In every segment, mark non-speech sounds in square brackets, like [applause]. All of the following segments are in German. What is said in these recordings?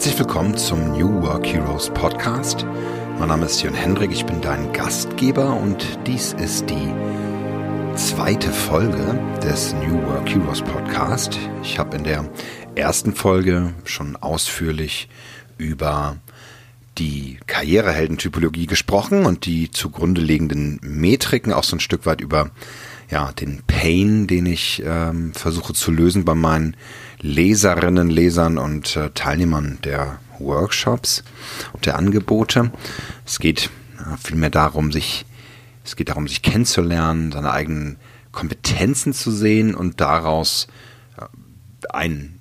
Herzlich willkommen zum New Work Heroes Podcast. Mein Name ist Jörn Hendrik, ich bin dein Gastgeber und dies ist die zweite Folge des New Work Heroes Podcast. Ich habe in der ersten Folge schon ausführlich über die Karriereheldentypologie gesprochen und die zugrunde liegenden Metriken, auch so ein Stück weit über ja, den Pain, den ich ähm, versuche zu lösen bei meinen Leserinnen, Lesern und äh, Teilnehmern der Workshops und der Angebote. Es geht äh, vielmehr darum, sich, es geht darum, sich kennenzulernen, seine eigenen Kompetenzen zu sehen und daraus äh, einen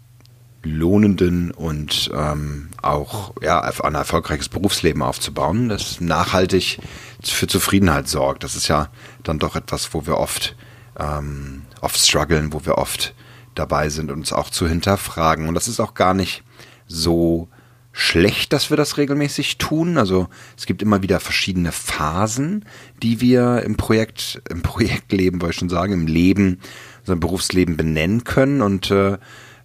lohnenden und ähm, auch ja, ein erfolgreiches Berufsleben aufzubauen, das nachhaltig für Zufriedenheit sorgt. Das ist ja dann doch etwas, wo wir oft, ähm, oft strugglen, wo wir oft dabei sind, uns auch zu hinterfragen. Und das ist auch gar nicht so schlecht, dass wir das regelmäßig tun. Also es gibt immer wieder verschiedene Phasen, die wir im Projekt, im [laughs] Projektleben, wollte ich schon sagen, im Leben, im Berufsleben benennen können. Und äh,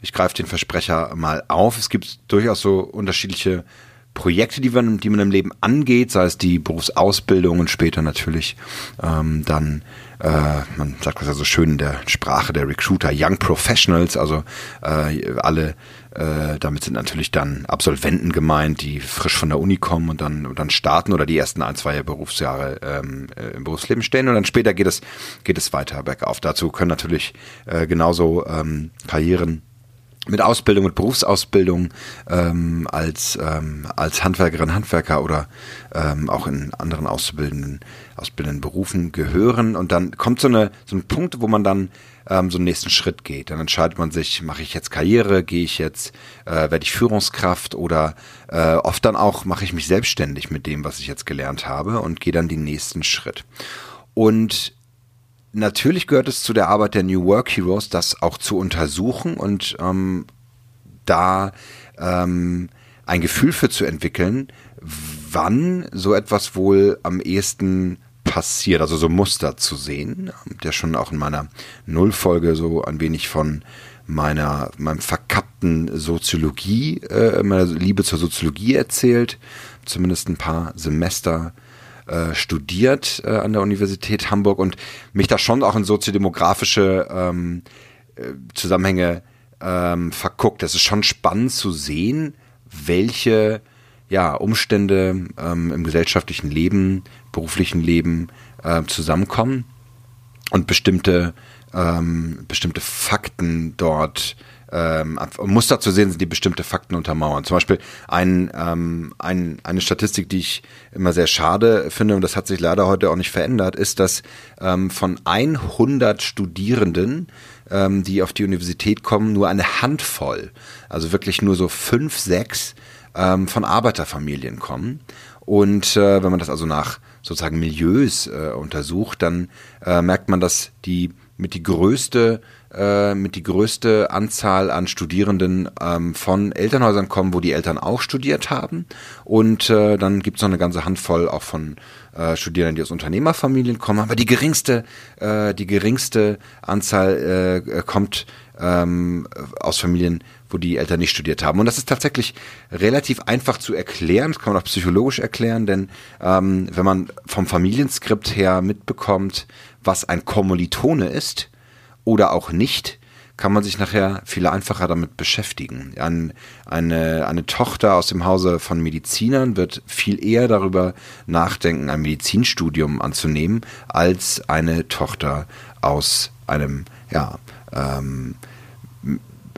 ich greife den Versprecher mal auf. Es gibt durchaus so unterschiedliche Projekte, die man, die man im Leben angeht, sei es die Berufsausbildung und später natürlich ähm, dann, äh, man sagt das ja so schön in der Sprache der Recruiter, Young Professionals, also äh, alle, äh, damit sind natürlich dann Absolventen gemeint, die frisch von der Uni kommen und dann, und dann starten oder die ersten ein, zwei Berufsjahre ähm, äh, im Berufsleben stehen und dann später geht es, geht es weiter bergauf. Dazu können natürlich äh, genauso ähm, Karrieren mit Ausbildung, mit Berufsausbildung ähm, als, ähm, als Handwerkerin, Handwerker oder ähm, auch in anderen auszubildenden, ausbildenden Berufen gehören. Und dann kommt so, eine, so ein Punkt, wo man dann ähm, so einen nächsten Schritt geht. Dann entscheidet man sich, mache ich jetzt Karriere, gehe ich jetzt, äh, werde ich Führungskraft oder äh, oft dann auch mache ich mich selbstständig mit dem, was ich jetzt gelernt habe und gehe dann den nächsten Schritt. Und natürlich gehört es zu der Arbeit der New Work Heroes, das auch zu untersuchen und ähm, da ähm, ein Gefühl für zu entwickeln, wann so etwas wohl am ehesten passiert, also so Muster zu sehen, der schon auch in meiner Nullfolge so ein wenig von meiner meinem verkappten Soziologie, äh, meiner Liebe zur Soziologie erzählt, zumindest ein paar Semester äh, studiert äh, an der Universität Hamburg und mich da schon auch in soziodemografische ähm, äh, Zusammenhänge ähm, verguckt. Es ist schon spannend zu sehen, welche ja, Umstände ähm, im gesellschaftlichen Leben, beruflichen Leben äh, zusammenkommen und bestimmte, ähm, bestimmte Fakten dort ähm, Muster zu sehen sind, die bestimmte Fakten untermauern. Zum Beispiel ein, ähm, ein, eine Statistik, die ich immer sehr schade finde, und das hat sich leider heute auch nicht verändert, ist, dass ähm, von 100 Studierenden, ähm, die auf die Universität kommen, nur eine Handvoll, also wirklich nur so fünf, sechs ähm, von Arbeiterfamilien kommen. Und äh, wenn man das also nach sozusagen Milieus äh, untersucht, dann äh, merkt man, dass die mit die größte äh, mit die größte Anzahl an Studierenden ähm, von Elternhäusern kommen, wo die Eltern auch studiert haben. Und äh, dann gibt es noch eine ganze Handvoll auch von äh, Studierenden, die aus Unternehmerfamilien kommen. Aber die geringste, äh, die geringste Anzahl äh, kommt ähm, aus Familien, wo die Eltern nicht studiert haben. Und das ist tatsächlich relativ einfach zu erklären. Das kann man auch psychologisch erklären, denn ähm, wenn man vom Familienskript her mitbekommt, was ein Kommilitone ist oder auch nicht, kann man sich nachher viel einfacher damit beschäftigen. Ein, eine, eine Tochter aus dem Hause von Medizinern wird viel eher darüber nachdenken, ein Medizinstudium anzunehmen, als eine Tochter aus einem ja, ähm,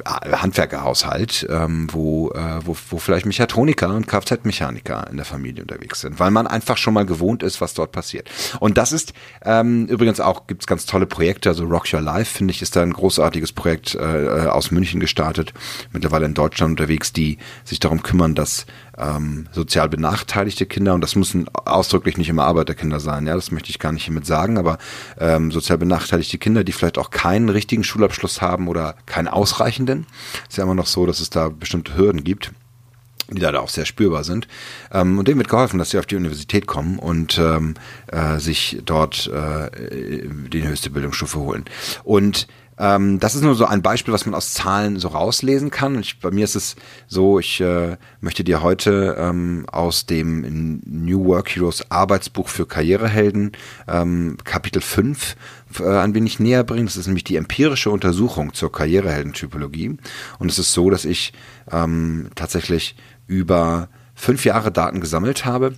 Handwerkerhaushalt, ähm, wo, äh, wo, wo vielleicht Mechatroniker und Kfz-Mechaniker in der Familie unterwegs sind, weil man einfach schon mal gewohnt ist, was dort passiert. Und das ist ähm, übrigens auch, gibt's ganz tolle Projekte, also Rock Your Life, finde ich, ist da ein großartiges Projekt äh, aus München gestartet, mittlerweile in Deutschland unterwegs, die sich darum kümmern, dass ähm, sozial benachteiligte Kinder, und das müssen ausdrücklich nicht immer Arbeiterkinder sein, ja, das möchte ich gar nicht hiermit sagen, aber ähm, sozial benachteiligte Kinder, die vielleicht auch keinen richtigen Schulabschluss haben oder keinen ausreichenden. Ist ja immer noch so, dass es da bestimmte Hürden gibt die leider auch sehr spürbar sind. Ähm, und denen wird geholfen, dass sie auf die Universität kommen und ähm, äh, sich dort äh, die höchste Bildungsstufe holen. Und ähm, das ist nur so ein Beispiel, was man aus Zahlen so rauslesen kann. Ich, bei mir ist es so, ich äh, möchte dir heute ähm, aus dem New Work Heroes Arbeitsbuch für Karrierehelden ähm, Kapitel 5 äh, ein wenig näher bringen. Das ist nämlich die empirische Untersuchung zur Karriereheldentypologie. Und es ist so, dass ich ähm, tatsächlich über fünf Jahre Daten gesammelt habe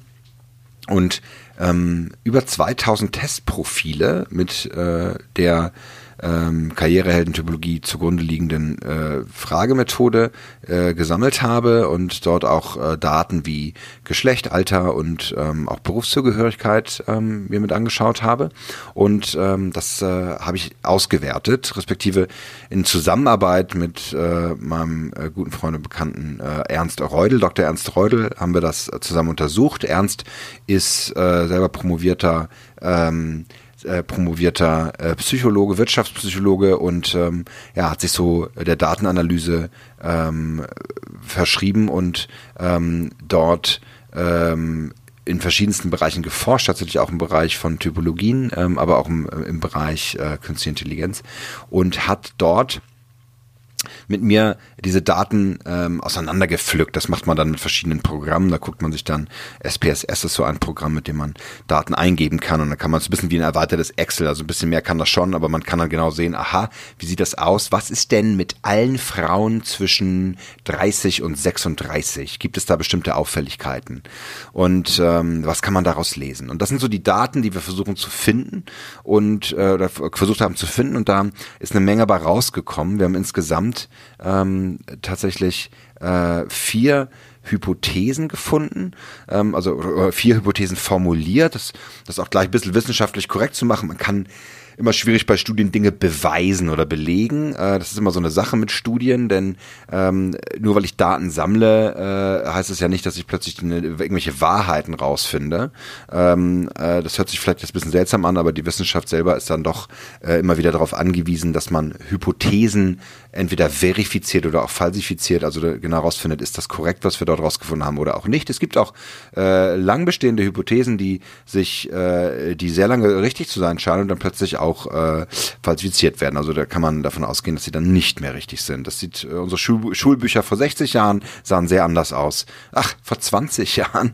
und ähm, über 2000 Testprofile mit äh, der ähm, Karriereheldentypologie zugrunde liegenden äh, Fragemethode äh, gesammelt habe und dort auch äh, Daten wie Geschlecht, Alter und ähm, auch Berufszugehörigkeit ähm, mir mit angeschaut habe. Und ähm, das äh, habe ich ausgewertet, respektive in Zusammenarbeit mit äh, meinem äh, guten Freund und Bekannten äh, Ernst Reudel, Dr. Ernst Reudel, haben wir das zusammen untersucht. Ernst ist äh, selber promovierter ähm, äh, promovierter äh, Psychologe, Wirtschaftspsychologe und ähm, ja, hat sich so der Datenanalyse ähm, verschrieben und ähm, dort ähm, in verschiedensten Bereichen geforscht, tatsächlich auch im Bereich von Typologien, ähm, aber auch im, im Bereich äh, Künstliche Intelligenz und hat dort mit mir diese Daten ähm, auseinandergepflückt. Das macht man dann mit verschiedenen Programmen. Da guckt man sich dann, SPSS ist so ein Programm, mit dem man Daten eingeben kann. Und dann kann man es ein bisschen wie ein erweitertes Excel, also ein bisschen mehr kann das schon, aber man kann dann genau sehen, aha, wie sieht das aus? Was ist denn mit allen Frauen zwischen 30 und 36? Gibt es da bestimmte Auffälligkeiten? Und ähm, was kann man daraus lesen? Und das sind so die Daten, die wir versuchen zu finden und äh, versucht haben zu finden. Und da ist eine Menge bei rausgekommen. Wir haben insgesamt ähm, tatsächlich äh, vier Hypothesen gefunden, ähm, also vier Hypothesen formuliert, das, das auch gleich ein bisschen wissenschaftlich korrekt zu machen. Man kann immer schwierig bei Studien Dinge beweisen oder belegen. Äh, das ist immer so eine Sache mit Studien, denn ähm, nur weil ich Daten sammle, äh, heißt es ja nicht, dass ich plötzlich eine, irgendwelche Wahrheiten rausfinde. Ähm, äh, das hört sich vielleicht jetzt ein bisschen seltsam an, aber die Wissenschaft selber ist dann doch äh, immer wieder darauf angewiesen, dass man Hypothesen entweder verifiziert oder auch falsifiziert, also genau herausfindet, ist das korrekt, was wir dort rausgefunden haben oder auch nicht. Es gibt auch äh, lang bestehende Hypothesen, die sich, äh, die sehr lange richtig zu sein scheinen und dann plötzlich auch äh, falsifiziert werden. Also da kann man davon ausgehen, dass sie dann nicht mehr richtig sind. Das sieht äh, unsere Schul Schulbücher vor 60 Jahren sahen sehr anders aus. Ach, vor 20 [laughs] Jahren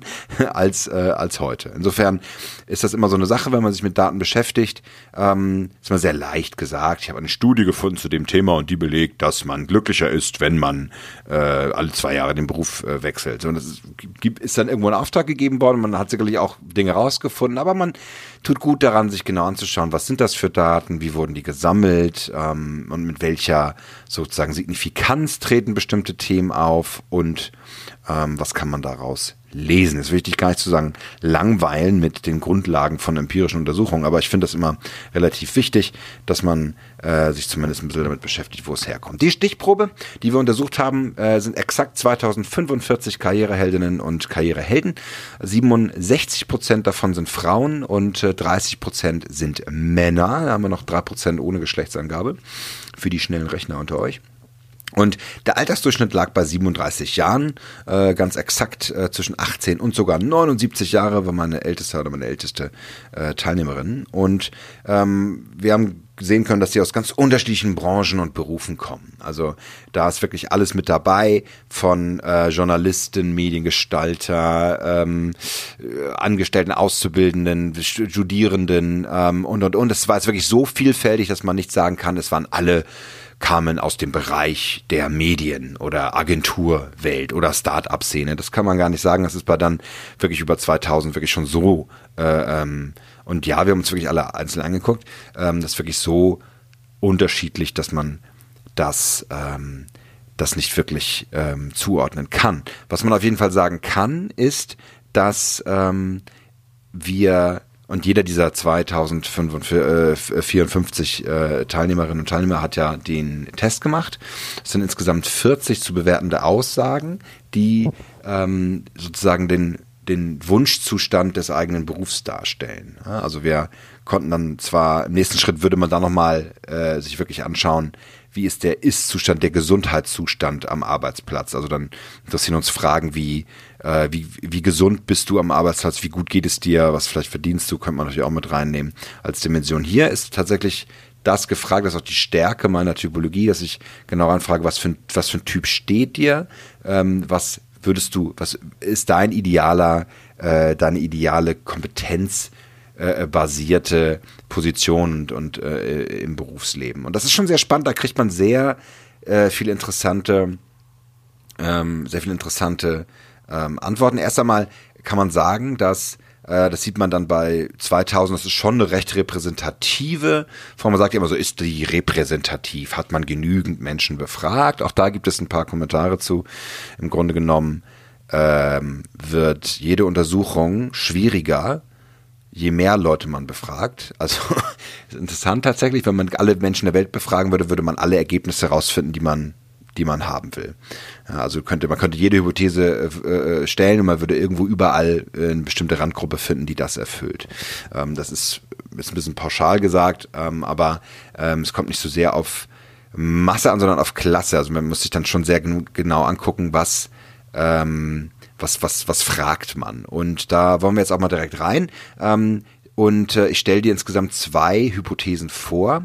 als äh, als heute. Insofern ist das immer so eine Sache, wenn man sich mit Daten beschäftigt. Ähm, ist mal sehr leicht gesagt. Ich habe eine Studie gefunden zu dem Thema und die belegt, dass man glücklicher ist, wenn man äh, alle zwei Jahre den Beruf äh, wechselt. Und das ist, ist dann irgendwo ein Auftrag gegeben worden. Man hat sicherlich auch Dinge rausgefunden, aber man tut gut daran, sich genau anzuschauen, was sind das für Daten, wie wurden die gesammelt ähm, und mit welcher sozusagen Signifikanz treten bestimmte Themen auf und ähm, was kann man daraus lesen. Es ist wichtig, gar nicht zu sagen, langweilen mit den Grundlagen von empirischen Untersuchungen, aber ich finde das immer relativ wichtig, dass man äh, sich zumindest ein bisschen damit beschäftigt, wo es herkommt. Die Stichprobe, die wir untersucht haben, äh, sind exakt 2045 Karriereheldinnen und Karrierehelden. 67 Prozent davon sind Frauen und äh, 30 Prozent sind Männer. Da haben wir noch drei Prozent ohne Geschlechtsangabe für die schnellen Rechner unter euch. Und der Altersdurchschnitt lag bei 37 Jahren, äh, ganz exakt äh, zwischen 18 und sogar 79 Jahre war meine älteste oder meine älteste äh, Teilnehmerin. Und ähm, wir haben sehen können, dass sie aus ganz unterschiedlichen Branchen und Berufen kommen. Also da ist wirklich alles mit dabei, von äh, Journalisten, Mediengestalter, ähm, äh, Angestellten, Auszubildenden, Studierenden ähm, und und und. Es war jetzt wirklich so vielfältig, dass man nicht sagen kann, es waren alle kamen aus dem Bereich der Medien oder Agenturwelt oder Start-up-Szene. Das kann man gar nicht sagen. Das ist bei dann wirklich über 2000 wirklich schon so. Äh, ähm, und ja, wir haben uns wirklich alle einzeln angeguckt. Ähm, das ist wirklich so unterschiedlich, dass man das, ähm, das nicht wirklich ähm, zuordnen kann. Was man auf jeden Fall sagen kann, ist, dass ähm, wir und jeder dieser 2054 äh, Teilnehmerinnen und Teilnehmer hat ja den Test gemacht. Es sind insgesamt 40 zu bewertende Aussagen, die ähm, sozusagen den, den Wunschzustand des eigenen Berufs darstellen. Also wir konnten dann zwar, im nächsten Schritt würde man da nochmal äh, sich wirklich anschauen, wie ist der Ist-Zustand, der Gesundheitszustand am Arbeitsplatz. Also dann interessieren uns Fragen wie, äh, wie, wie gesund bist du am Arbeitsplatz, wie gut geht es dir, was vielleicht verdienst du, könnte man natürlich auch mit reinnehmen als Dimension. Hier ist tatsächlich das gefragt, das ist auch die Stärke meiner Typologie, dass ich genau anfrage, was für ein, was für ein Typ steht dir, ähm, was würdest du, was ist dein idealer, äh, deine ideale Kompetenz, äh, basierte Position und, und äh, im Berufsleben. Und das ist schon sehr spannend, da kriegt man sehr äh, viele interessante, ähm, sehr viele interessante ähm, Antworten. Erst einmal kann man sagen, dass äh, das sieht man dann bei 2000, das ist schon eine recht repräsentative Form. Man sagt immer so, ist die repräsentativ? Hat man genügend Menschen befragt? Auch da gibt es ein paar Kommentare zu. Im Grunde genommen ähm, wird jede Untersuchung schwieriger, je mehr Leute man befragt. Also [laughs] ist interessant tatsächlich, wenn man alle Menschen der Welt befragen würde, würde man alle Ergebnisse herausfinden, die man die man haben will. Ja, also könnte man könnte jede Hypothese äh, äh, stellen und man würde irgendwo überall äh, eine bestimmte Randgruppe finden, die das erfüllt. Ähm, das ist, ist ein bisschen pauschal gesagt, ähm, aber ähm, es kommt nicht so sehr auf Masse an, sondern auf Klasse. Also man muss sich dann schon sehr genau angucken, was ähm, was, was, was fragt man? Und da wollen wir jetzt auch mal direkt rein. Ähm, und äh, ich stelle dir insgesamt zwei Hypothesen vor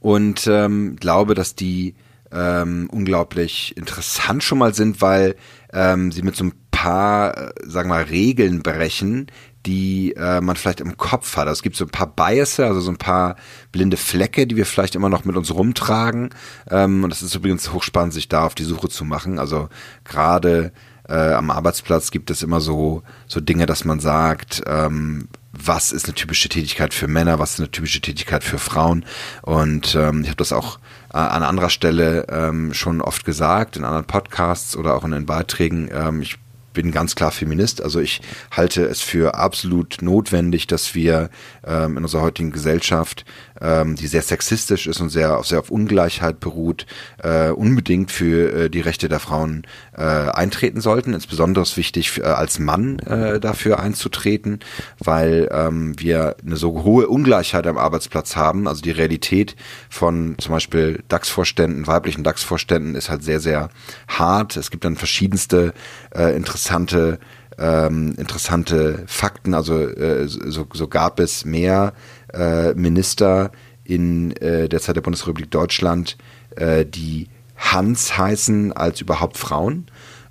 und ähm, glaube, dass die ähm, unglaublich interessant schon mal sind, weil ähm, sie mit so ein paar, äh, sagen wir mal, Regeln brechen, die äh, man vielleicht im Kopf hat. Also es gibt so ein paar Biases, also so ein paar blinde Flecke, die wir vielleicht immer noch mit uns rumtragen. Ähm, und das ist übrigens hochspannend, sich da auf die Suche zu machen. Also gerade äh, am Arbeitsplatz gibt es immer so, so Dinge, dass man sagt, ähm, was ist eine typische Tätigkeit für Männer, was ist eine typische Tätigkeit für Frauen. Und ähm, ich habe das auch äh, an anderer Stelle ähm, schon oft gesagt, in anderen Podcasts oder auch in den Beiträgen. Ähm, ich bin ganz klar Feminist. Also ich halte es für absolut notwendig, dass wir ähm, in unserer heutigen Gesellschaft, ähm, die sehr sexistisch ist und sehr, sehr auf Ungleichheit beruht, äh, unbedingt für äh, die Rechte der Frauen äh, eintreten sollten. Insbesondere ist wichtig, äh, als Mann äh, dafür einzutreten, weil ähm, wir eine so hohe Ungleichheit am Arbeitsplatz haben. Also die Realität von zum Beispiel DAX-Vorständen, weiblichen DAX-Vorständen ist halt sehr, sehr hart. Es gibt dann verschiedenste äh, interessante interessante, ähm, interessante Fakten. Also äh, so, so gab es mehr äh, Minister in äh, der Zeit der Bundesrepublik Deutschland, äh, die Hans heißen als überhaupt Frauen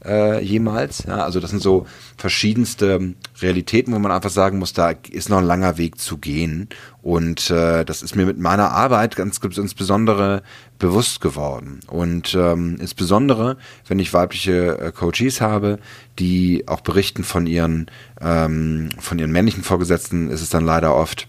äh, jemals. Ja, also das sind so verschiedenste Realitäten, wo man einfach sagen muss, da ist noch ein langer Weg zu gehen. Und äh, das ist mir mit meiner Arbeit ganz insbesondere bewusst geworden. Und ähm, insbesondere, wenn ich weibliche äh, Coaches habe, die auch berichten von ihren, ähm, von ihren männlichen Vorgesetzten, ist es dann leider oft,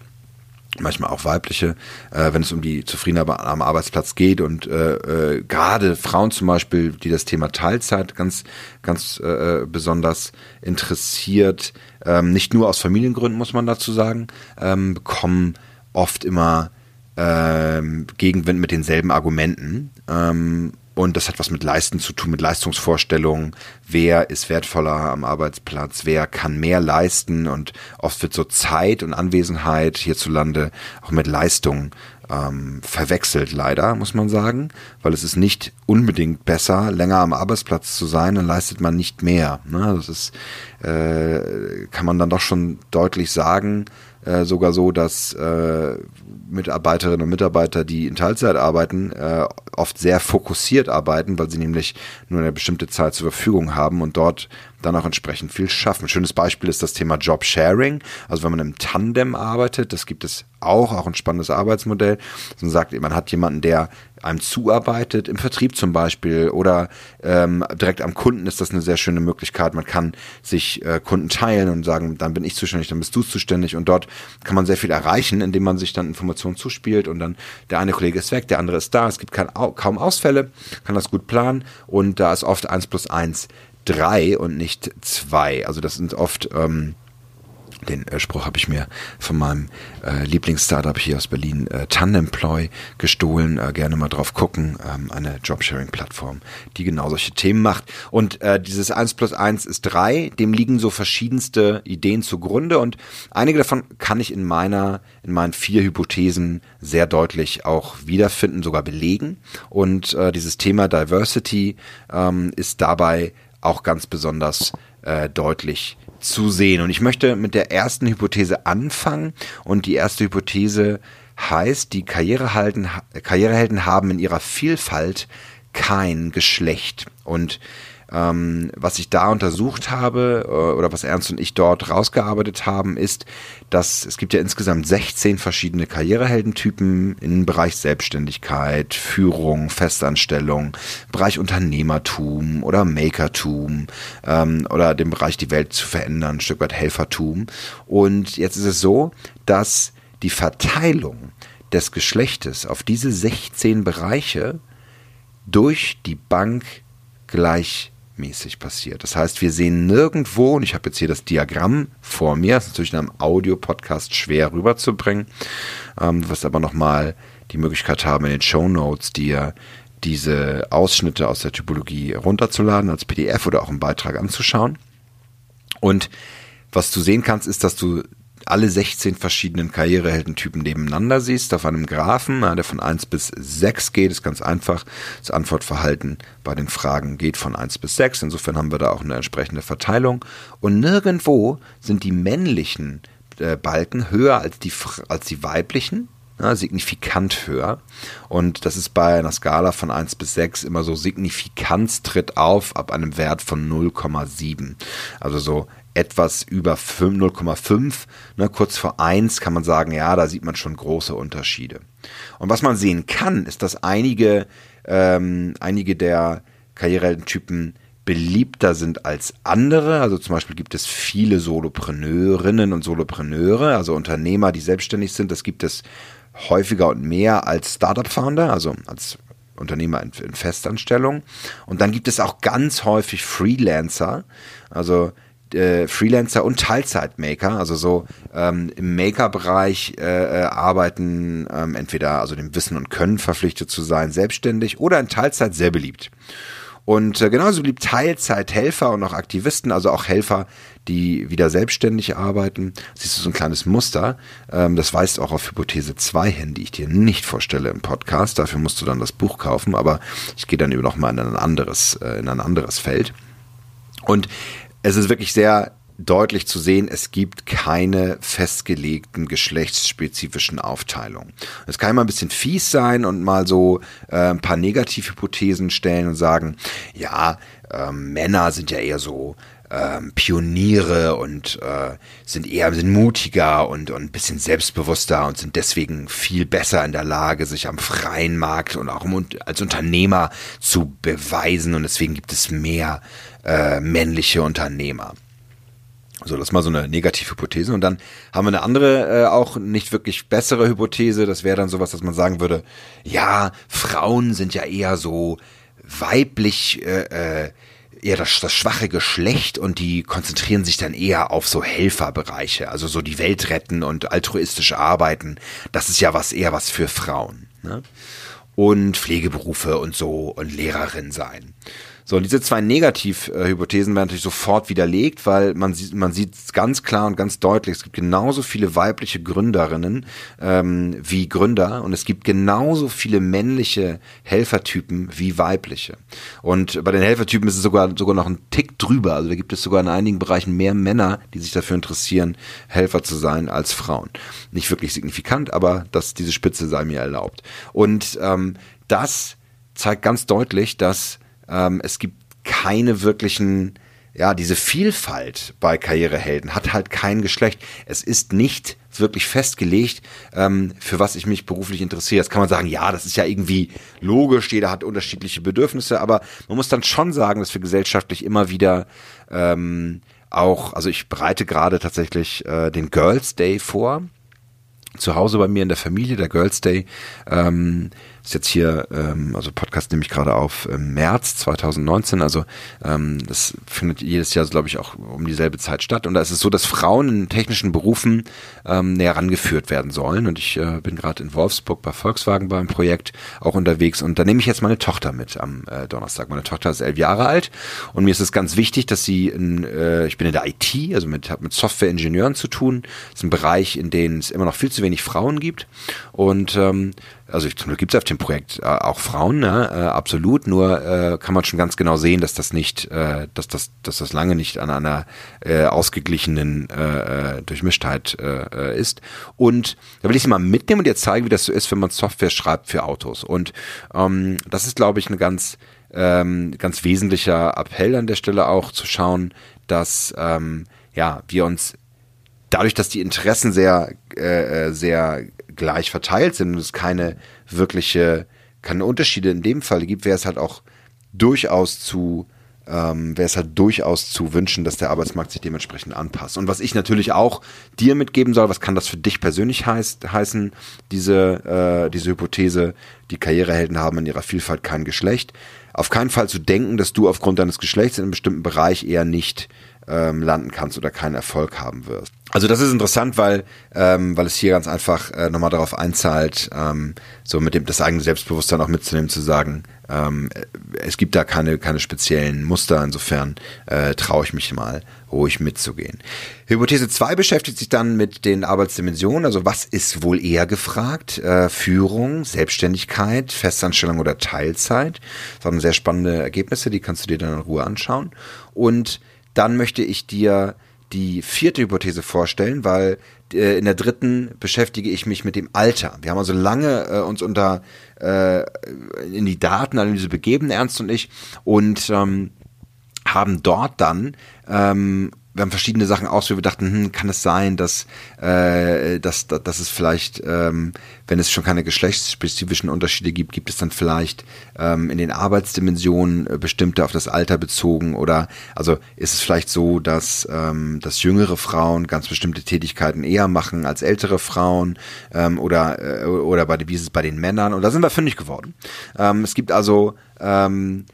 manchmal auch weibliche, äh, wenn es um die Zufriedenheit am Arbeitsplatz geht und äh, äh, gerade Frauen zum Beispiel, die das Thema Teilzeit ganz, ganz äh, besonders interessiert, ähm, nicht nur aus Familiengründen muss man dazu sagen, ähm, bekommen oft immer ähm, Gegenwind mit denselben Argumenten. Ähm, und das hat was mit Leisten zu tun, mit Leistungsvorstellungen. Wer ist wertvoller am Arbeitsplatz? Wer kann mehr leisten? Und oft wird so Zeit und Anwesenheit hierzulande auch mit Leistung ähm, verwechselt, leider, muss man sagen. Weil es ist nicht unbedingt besser, länger am Arbeitsplatz zu sein, dann leistet man nicht mehr. Ne? Das ist, äh, kann man dann doch schon deutlich sagen, äh, sogar so, dass äh, Mitarbeiterinnen und Mitarbeiter, die in Teilzeit arbeiten, äh, oft sehr fokussiert arbeiten, weil sie nämlich nur eine bestimmte Zeit zur Verfügung haben und dort dann auch entsprechend viel schaffen. Ein schönes Beispiel ist das Thema Job Sharing. Also wenn man im Tandem arbeitet, das gibt es auch, auch ein spannendes Arbeitsmodell. Man sagt, man hat jemanden, der einem zuarbeitet, im Vertrieb zum Beispiel oder ähm, direkt am Kunden ist das eine sehr schöne Möglichkeit. Man kann sich äh, Kunden teilen und sagen, dann bin ich zuständig, dann bist du zuständig und dort kann man sehr viel erreichen, indem man sich dann Informationen zuspielt und dann der eine Kollege ist weg, der andere ist da, es gibt kein, kaum Ausfälle, kann das gut planen und da ist oft eins plus eins drei und nicht zwei. Also das sind oft ähm, den äh, Spruch habe ich mir von meinem äh, Lieblingsstartup hier aus Berlin, äh, Tandemploy, gestohlen. Äh, gerne mal drauf gucken. Ähm, eine Jobsharing-Plattform, die genau solche Themen macht. Und äh, dieses 1 plus 1 ist 3. Dem liegen so verschiedenste Ideen zugrunde. Und einige davon kann ich in meiner, in meinen vier Hypothesen sehr deutlich auch wiederfinden, sogar belegen. Und äh, dieses Thema Diversity ähm, ist dabei auch ganz besonders äh, deutlich zu sehen. Und ich möchte mit der ersten Hypothese anfangen. Und die erste Hypothese heißt, die Karrierehelden, Karrierehelden haben in ihrer Vielfalt kein Geschlecht. Und ähm, was ich da untersucht habe äh, oder was Ernst und ich dort rausgearbeitet haben, ist, dass es gibt ja insgesamt 16 verschiedene Karriereheldentypen im Bereich Selbstständigkeit, Führung, Festanstellung, Bereich Unternehmertum oder Makertum ähm, oder dem Bereich die Welt zu verändern, ein Stück weit Helfertum. Und jetzt ist es so, dass die Verteilung des Geschlechtes auf diese 16 Bereiche durch die Bank gleich mäßig passiert. Das heißt, wir sehen nirgendwo, und ich habe jetzt hier das Diagramm vor mir, das ist natürlich in einem Audio-Podcast schwer rüberzubringen, ähm, du wirst aber nochmal die Möglichkeit haben, in den Show Notes dir diese Ausschnitte aus der Typologie runterzuladen als PDF oder auch im Beitrag anzuschauen. Und was du sehen kannst, ist, dass du alle 16 verschiedenen Karriereheldentypen nebeneinander siehst auf einem Graphen, der von 1 bis 6 geht, ist ganz einfach. Das Antwortverhalten bei den Fragen geht von 1 bis 6. Insofern haben wir da auch eine entsprechende Verteilung. Und nirgendwo sind die männlichen äh, Balken höher als die, als die weiblichen. Ja, signifikant höher. Und das ist bei einer Skala von 1 bis 6 immer so, Signifikanz tritt auf ab einem Wert von 0,7. Also so etwas über 0,5, ne, kurz vor 1 kann man sagen, ja, da sieht man schon große Unterschiede. Und was man sehen kann, ist, dass einige, ähm, einige der Karrieretypen beliebter sind als andere. Also zum Beispiel gibt es viele Solopreneurinnen und Solopreneure, also Unternehmer, die selbstständig sind. Das gibt es häufiger und mehr als Startup-Founder, also als Unternehmer in, in Festanstellung. Und dann gibt es auch ganz häufig Freelancer, also äh, Freelancer und Teilzeitmaker, also so ähm, im Maker-Bereich äh, äh, arbeiten, ähm, entweder also dem Wissen und Können verpflichtet zu sein, selbstständig oder in Teilzeit sehr beliebt. Und äh, genauso beliebt Teilzeithelfer und auch Aktivisten, also auch Helfer, die wieder selbstständig arbeiten. Siehst du so ein kleines Muster. Ähm, das weist auch auf Hypothese 2 hin, die ich dir nicht vorstelle im Podcast. Dafür musst du dann das Buch kaufen, aber ich gehe dann über noch mal in ein anderes, äh, in ein anderes Feld. Und es ist wirklich sehr deutlich zu sehen, es gibt keine festgelegten geschlechtsspezifischen Aufteilungen. Es kann immer ein bisschen fies sein und mal so äh, ein paar Negativhypothesen stellen und sagen, ja, äh, Männer sind ja eher so ähm, Pioniere und äh, sind eher sind mutiger und, und ein bisschen selbstbewusster und sind deswegen viel besser in der Lage, sich am freien Markt und auch als Unternehmer zu beweisen und deswegen gibt es mehr äh, männliche Unternehmer. So, das ist mal so eine Negativhypothese. Und dann haben wir eine andere, äh, auch nicht wirklich bessere Hypothese. Das wäre dann sowas, dass man sagen würde, ja, Frauen sind ja eher so weiblich, äh, äh, eher das, das schwache Geschlecht und die konzentrieren sich dann eher auf so Helferbereiche, also so die Welt retten und altruistisch arbeiten. Das ist ja was eher was für Frauen. Ne? Und Pflegeberufe und so und Lehrerin sein. So, und diese zwei Negativhypothesen werden natürlich sofort widerlegt, weil man sieht, man sieht ganz klar und ganz deutlich, es gibt genauso viele weibliche Gründerinnen ähm, wie Gründer und es gibt genauso viele männliche Helfertypen wie weibliche. Und bei den Helfertypen ist es sogar, sogar noch ein Tick drüber. Also da gibt es sogar in einigen Bereichen mehr Männer, die sich dafür interessieren, Helfer zu sein, als Frauen. Nicht wirklich signifikant, aber dass diese Spitze sei mir erlaubt. Und ähm, das zeigt ganz deutlich, dass ähm, es gibt keine wirklichen, ja, diese Vielfalt bei Karrierehelden hat halt kein Geschlecht. Es ist nicht wirklich festgelegt, ähm, für was ich mich beruflich interessiere. Jetzt kann man sagen, ja, das ist ja irgendwie logisch, jeder hat unterschiedliche Bedürfnisse, aber man muss dann schon sagen, dass wir gesellschaftlich immer wieder ähm, auch, also ich bereite gerade tatsächlich äh, den Girls Day vor. Zu Hause bei mir in der Familie, der Girls Day. Ähm, ist jetzt hier, ähm, also Podcast nehme ich gerade auf im März 2019, also ähm, das findet jedes Jahr, glaube ich, auch um dieselbe Zeit statt. Und da ist es so, dass Frauen in technischen Berufen ähm, näher rangeführt werden sollen. Und ich äh, bin gerade in Wolfsburg bei Volkswagen beim Projekt auch unterwegs. Und da nehme ich jetzt meine Tochter mit am äh, Donnerstag. Meine Tochter ist elf Jahre alt und mir ist es ganz wichtig, dass sie, in, äh, ich bin in der IT, also mit, mit Softwareingenieuren zu tun. Das ist ein Bereich, in dem es immer noch viel zu wenig Frauen gibt. Und ähm, also zum Glück gibt es auf dem Projekt äh, auch Frauen, ne? äh, absolut. Nur äh, kann man schon ganz genau sehen, dass das nicht, äh, dass das, dass das lange nicht an einer äh, ausgeglichenen äh Durchmischtheit äh, äh, ist. Und da will ich Sie mal mitnehmen und jetzt zeigen, wie das so ist, wenn man Software schreibt für Autos. Und ähm, das ist, glaube ich, eine ganz ähm, ganz wesentlicher Appell an der Stelle auch zu schauen, dass ähm, ja wir uns dadurch, dass die Interessen sehr äh, sehr gleich verteilt sind und es keine wirkliche, keine Unterschiede in dem Fall gibt, wäre es halt auch durchaus zu, ähm, wäre es halt durchaus zu wünschen, dass der Arbeitsmarkt sich dementsprechend anpasst. Und was ich natürlich auch dir mitgeben soll, was kann das für dich persönlich heißt, heißen, diese, äh, diese Hypothese, die Karrierehelden haben in ihrer Vielfalt kein Geschlecht. Auf keinen Fall zu denken, dass du aufgrund deines Geschlechts in einem bestimmten Bereich eher nicht ähm, landen kannst oder keinen Erfolg haben wirst. Also das ist interessant, weil ähm, weil es hier ganz einfach äh, nochmal darauf einzahlt, ähm, so mit dem das eigene Selbstbewusstsein auch mitzunehmen, zu sagen, ähm, es gibt da keine keine speziellen Muster. Insofern äh, traue ich mich mal ruhig mitzugehen. Hypothese 2 beschäftigt sich dann mit den Arbeitsdimensionen. Also was ist wohl eher gefragt? Äh, Führung, Selbstständigkeit, Festanstellung oder Teilzeit. Das waren sehr spannende Ergebnisse, die kannst du dir dann in Ruhe anschauen. Und dann möchte ich dir die vierte Hypothese vorstellen, weil äh, in der dritten beschäftige ich mich mit dem Alter. Wir haben also lange äh, uns unter äh, in die Datenanalyse begeben, Ernst und ich, und ähm, haben dort dann ähm, wir haben verschiedene Sachen aus, wo wir dachten, hm, kann es sein, dass, äh, dass, dass, dass es vielleicht, ähm, wenn es schon keine geschlechtsspezifischen Unterschiede gibt, gibt es dann vielleicht ähm, in den Arbeitsdimensionen äh, bestimmte auf das Alter bezogen oder also ist es vielleicht so, dass, ähm, dass jüngere Frauen ganz bestimmte Tätigkeiten eher machen als ältere Frauen ähm, oder, äh, oder bei, wie ist es bei den Männern und da sind wir fündig geworden. Ähm, es gibt also ähm,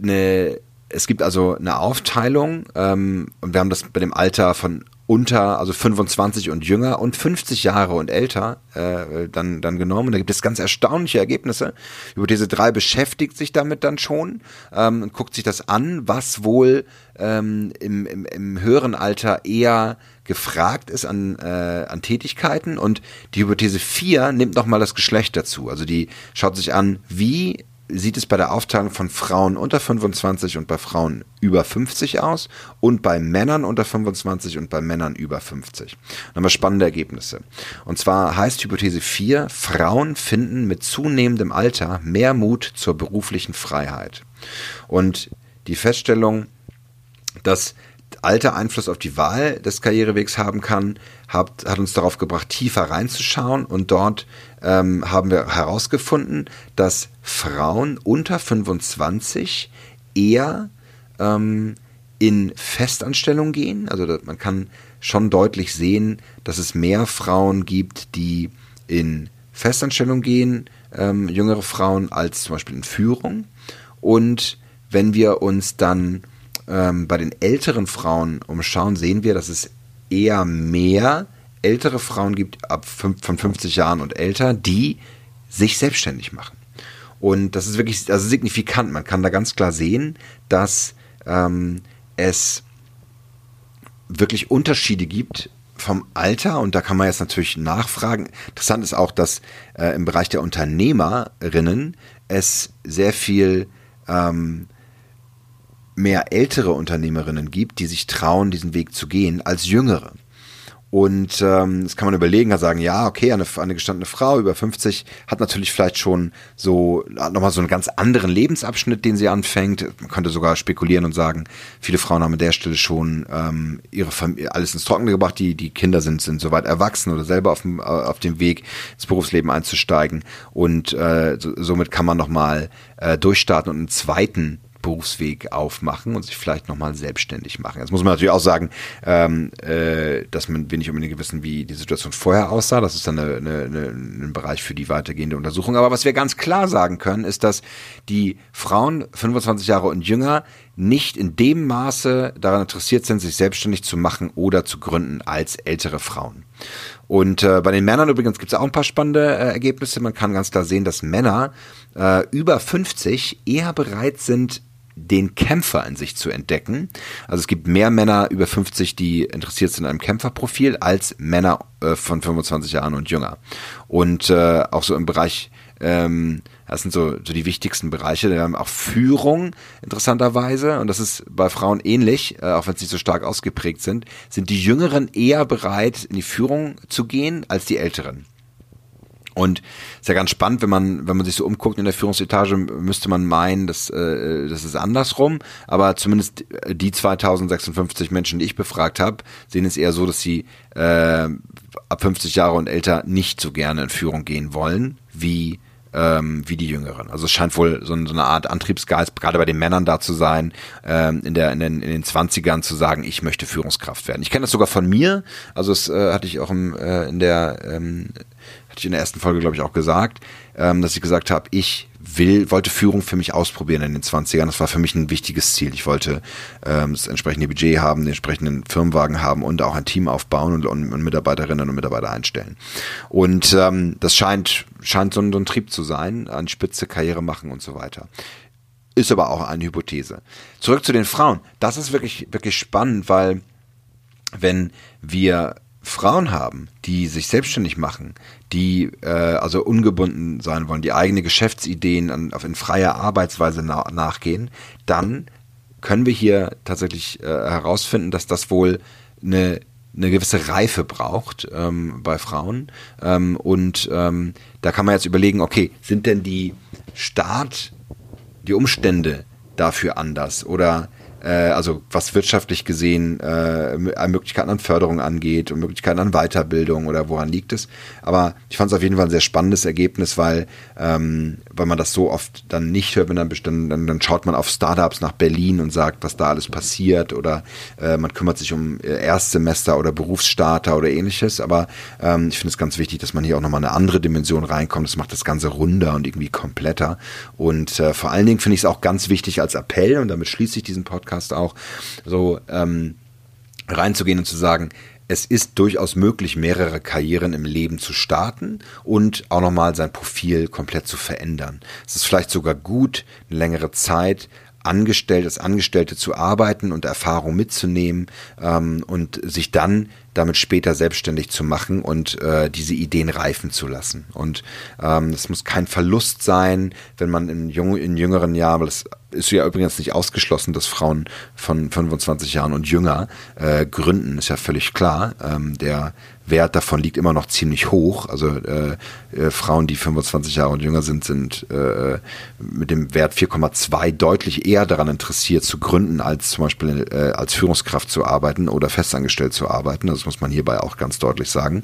eine es gibt also eine Aufteilung ähm, und wir haben das bei dem Alter von unter, also 25 und jünger und 50 Jahre und älter äh, dann, dann genommen. Und da gibt es ganz erstaunliche Ergebnisse. Diese drei beschäftigt sich damit dann schon ähm, und guckt sich das an, was wohl ähm, im, im, im höheren Alter eher gefragt ist an, äh, an Tätigkeiten. Und die Hypothese 4 nimmt nochmal das Geschlecht dazu. Also die schaut sich an, wie sieht es bei der Aufteilung von Frauen unter 25 und bei Frauen über 50 aus und bei Männern unter 25 und bei Männern über 50. Dann haben wir spannende Ergebnisse. Und zwar heißt Hypothese 4, Frauen finden mit zunehmendem Alter mehr Mut zur beruflichen Freiheit. Und die Feststellung, dass Alter Einfluss auf die Wahl des Karrierewegs haben kann, hat, hat uns darauf gebracht, tiefer reinzuschauen und dort ähm, haben wir herausgefunden, dass Frauen unter 25 eher ähm, in Festanstellung gehen. Also man kann schon deutlich sehen, dass es mehr Frauen gibt, die in Festanstellung gehen, ähm, jüngere Frauen, als zum Beispiel in Führung. Und wenn wir uns dann ähm, bei den älteren Frauen umschauen, sehen wir, dass es eher mehr ältere Frauen gibt, ab fünf, von 50 Jahren und älter, die sich selbstständig machen. Und das ist wirklich also signifikant. Man kann da ganz klar sehen, dass ähm, es wirklich Unterschiede gibt vom Alter und da kann man jetzt natürlich nachfragen. Interessant ist auch, dass äh, im Bereich der Unternehmerinnen es sehr viel ähm, mehr ältere Unternehmerinnen gibt, die sich trauen, diesen Weg zu gehen, als jüngere. Und ähm, das kann man überlegen, kann sagen, ja, okay, eine, eine gestandene Frau über 50 hat natürlich vielleicht schon so nochmal so einen ganz anderen Lebensabschnitt, den sie anfängt. Man könnte sogar spekulieren und sagen, viele Frauen haben an der Stelle schon ähm, ihre Familie, alles ins Trockene gebracht, die, die Kinder sind, sind soweit erwachsen oder selber auf dem, auf dem Weg ins Berufsleben einzusteigen. Und äh, so, somit kann man nochmal äh, durchstarten und einen zweiten Berufsweg aufmachen und sich vielleicht nochmal selbstständig machen. Jetzt muss man natürlich auch sagen, ähm, äh, dass man wenig unbedingt wissen, wie die Situation vorher aussah. Das ist dann eine, eine, eine, ein Bereich für die weitergehende Untersuchung. Aber was wir ganz klar sagen können, ist, dass die Frauen 25 Jahre und jünger nicht in dem Maße daran interessiert sind, sich selbstständig zu machen oder zu gründen als ältere Frauen. Und äh, bei den Männern übrigens gibt es auch ein paar spannende äh, Ergebnisse. Man kann ganz klar sehen, dass Männer äh, über 50 eher bereit sind, den Kämpfer in sich zu entdecken. Also es gibt mehr Männer über 50, die interessiert sind an einem Kämpferprofil, als Männer äh, von 25 Jahren und jünger. Und äh, auch so im Bereich ähm, das sind so, so die wichtigsten Bereiche. Wir haben auch Führung, interessanterweise, und das ist bei Frauen ähnlich, äh, auch wenn sie nicht so stark ausgeprägt sind, sind die Jüngeren eher bereit, in die Führung zu gehen als die Älteren. Und ist ja ganz spannend, wenn man, wenn man sich so umguckt in der Führungsetage, müsste man meinen, dass äh, das ist andersrum. Aber zumindest die 2056 Menschen, die ich befragt habe, sehen es eher so, dass sie äh, ab 50 Jahre und älter nicht so gerne in Führung gehen wollen, wie ähm, wie die Jüngeren. Also es scheint wohl so, so eine Art Antriebsgeist, gerade bei den Männern da zu sein, ähm, in, der, in, den, in den 20ern zu sagen, ich möchte Führungskraft werden. Ich kenne das sogar von mir, also das äh, hatte ich auch im, äh, in der ähm, hatte ich in der ersten Folge, glaube ich, auch gesagt, ähm, dass ich gesagt habe, ich will, wollte Führung für mich ausprobieren in den 20ern. Das war für mich ein wichtiges Ziel. Ich wollte ähm, das entsprechende Budget haben, den entsprechenden Firmenwagen haben und auch ein Team aufbauen und, und, und Mitarbeiterinnen und Mitarbeiter einstellen. Und ähm, das scheint, scheint so ein, so ein Trieb zu sein, an Spitze Karriere machen und so weiter. Ist aber auch eine Hypothese. Zurück zu den Frauen. Das ist wirklich, wirklich spannend, weil wenn wir Frauen haben, die sich selbstständig machen, die äh, also ungebunden sein wollen, die eigene Geschäftsideen an, auf in freier Arbeitsweise na, nachgehen, dann können wir hier tatsächlich äh, herausfinden, dass das wohl eine eine gewisse Reife braucht ähm, bei Frauen. Ähm, und ähm, da kann man jetzt überlegen, okay, sind denn die Start, die Umstände dafür anders? Oder also was wirtschaftlich gesehen äh, Möglichkeiten an Förderung angeht und Möglichkeiten an Weiterbildung oder woran liegt es. Aber ich fand es auf jeden Fall ein sehr spannendes Ergebnis, weil, ähm, weil man das so oft dann nicht hört, wenn dann, dann, dann schaut man auf Startups nach Berlin und sagt, was da alles passiert oder äh, man kümmert sich um äh, Erstsemester oder Berufsstarter oder ähnliches. Aber ähm, ich finde es ganz wichtig, dass man hier auch nochmal eine andere Dimension reinkommt. Das macht das Ganze runder und irgendwie kompletter. Und äh, vor allen Dingen finde ich es auch ganz wichtig als Appell, und damit schließe ich diesen Podcast, Podcast auch, so ähm, reinzugehen und zu sagen, es ist durchaus möglich, mehrere Karrieren im Leben zu starten und auch nochmal sein Profil komplett zu verändern. Es ist vielleicht sogar gut, eine längere Zeit angestellt als Angestellte zu arbeiten und Erfahrung mitzunehmen ähm, und sich dann damit später selbstständig zu machen und äh, diese Ideen reifen zu lassen. Und ähm, es muss kein Verlust sein, wenn man in, jung, in jüngeren Jahren, weil es ist ja übrigens nicht ausgeschlossen, dass Frauen von 25 Jahren und jünger äh, gründen, ist ja völlig klar. Ähm, der Wert davon liegt immer noch ziemlich hoch. Also äh, äh, Frauen, die 25 Jahre und jünger sind, sind äh, mit dem Wert 4,2 deutlich eher daran interessiert zu gründen, als zum Beispiel äh, als Führungskraft zu arbeiten oder festangestellt zu arbeiten. Das muss man hierbei auch ganz deutlich sagen.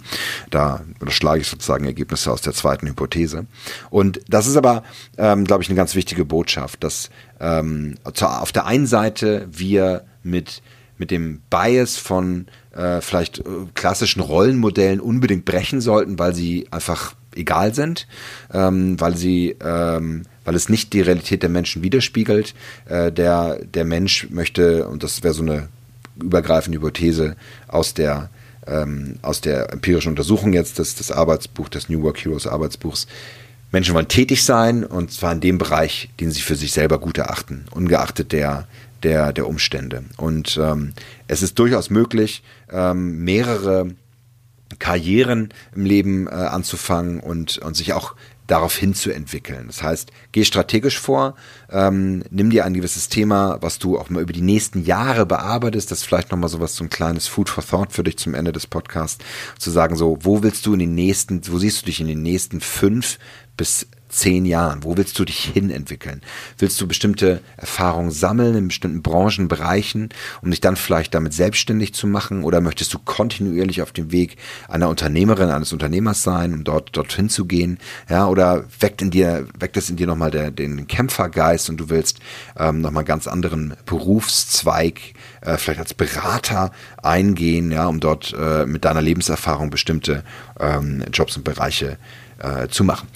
Da schlage ich sozusagen Ergebnisse aus der zweiten Hypothese. Und das ist aber, ähm, glaube ich, eine ganz wichtige Botschaft, dass ähm, auf der einen Seite wir mit mit dem Bias von äh, vielleicht äh, klassischen Rollenmodellen unbedingt brechen sollten, weil sie einfach egal sind, ähm, weil sie, ähm, weil es nicht die Realität der Menschen widerspiegelt. Äh, der, der Mensch möchte, und das wäre so eine übergreifende Hypothese aus der ähm, aus der empirischen Untersuchung jetzt des, des Arbeitsbuch, des New Work Heroes Arbeitsbuchs, Menschen wollen tätig sein und zwar in dem Bereich, den sie für sich selber gut erachten, ungeachtet der, der, der Umstände. Und ähm, es ist durchaus möglich, ähm, mehrere Karrieren im Leben äh, anzufangen und, und sich auch darauf hinzuentwickeln. Das heißt, geh strategisch vor, ähm, nimm dir ein gewisses Thema, was du auch mal über die nächsten Jahre bearbeitest, das ist vielleicht nochmal so was, so ein kleines Food for Thought für dich zum Ende des Podcasts, zu sagen so, wo willst du in den nächsten, wo siehst du dich in den nächsten fünf bis zehn Jahren? Wo willst du dich hin entwickeln? Willst du bestimmte Erfahrungen sammeln in bestimmten Branchen, Bereichen, um dich dann vielleicht damit selbstständig zu machen? Oder möchtest du kontinuierlich auf dem Weg einer Unternehmerin, eines Unternehmers sein, um dort dorthin zu gehen? Ja, oder weckt in dir, weckt es in dir nochmal der, den Kämpfergeist und du willst ähm, nochmal ganz anderen Berufszweig, äh, vielleicht als Berater eingehen, ja, um dort äh, mit deiner Lebenserfahrung bestimmte ähm, Jobs und Bereiche äh, zu machen.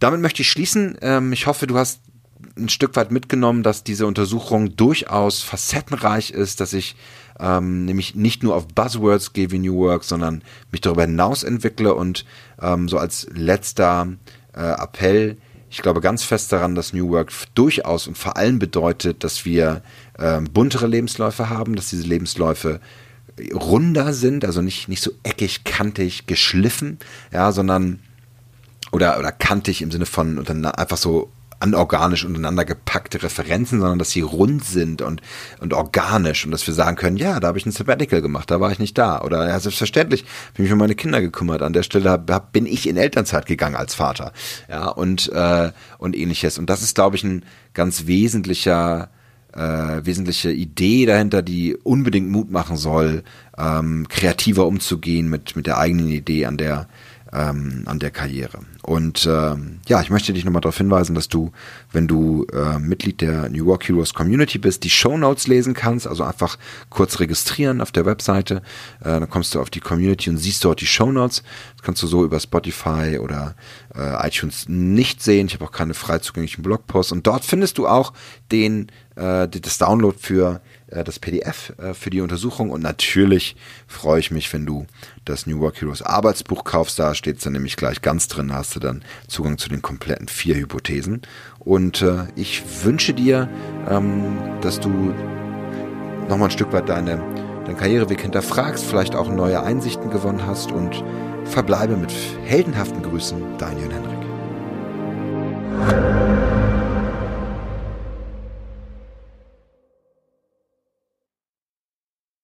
Damit möchte ich schließen. Ähm, ich hoffe, du hast ein Stück weit mitgenommen, dass diese Untersuchung durchaus facettenreich ist, dass ich ähm, nämlich nicht nur auf Buzzwords gehe wie New Work, sondern mich darüber hinaus entwickle und ähm, so als letzter äh, Appell, ich glaube ganz fest daran, dass New Work durchaus und vor allem bedeutet, dass wir ähm, buntere Lebensläufe haben, dass diese Lebensläufe runder sind, also nicht, nicht so eckig, kantig, geschliffen, ja, sondern oder, oder kantig im Sinne von dann einfach so anorganisch untereinander gepackte Referenzen, sondern dass sie rund sind und, und organisch und dass wir sagen können, ja, da habe ich ein Sabbatical gemacht, da war ich nicht da. Oder ja, selbstverständlich bin ich um meine Kinder gekümmert. An der Stelle hab, bin ich in Elternzeit gegangen als Vater. Ja, und, äh, und ähnliches. Und das ist, glaube ich, ein ganz wesentlicher äh, wesentliche Idee dahinter, die unbedingt Mut machen soll, ähm, kreativer umzugehen mit, mit der eigenen Idee an der, ähm, an der Karriere. Und ähm, ja, ich möchte dich nochmal darauf hinweisen, dass du, wenn du äh, Mitglied der New York Heroes Community bist, die Show Notes lesen kannst, also einfach kurz registrieren auf der Webseite, äh, dann kommst du auf die Community und siehst dort die Show Notes. Das kannst du so über Spotify oder äh, iTunes nicht sehen. Ich habe auch keine frei zugänglichen Blogposts und dort findest du auch den äh, das Download für äh, das PDF äh, für die Untersuchung und natürlich freue ich mich, wenn du das New Work Heroes Arbeitsbuch kaufst. Da steht es dann nämlich gleich ganz drin, hast du dann Zugang zu den kompletten vier Hypothesen. Und äh, ich wünsche dir, ähm, dass du nochmal ein Stück weit deine, deinen Karriereweg hinterfragst, vielleicht auch neue Einsichten gewonnen hast und verbleibe mit heldenhaften Grüßen, dein Jörn Henrik.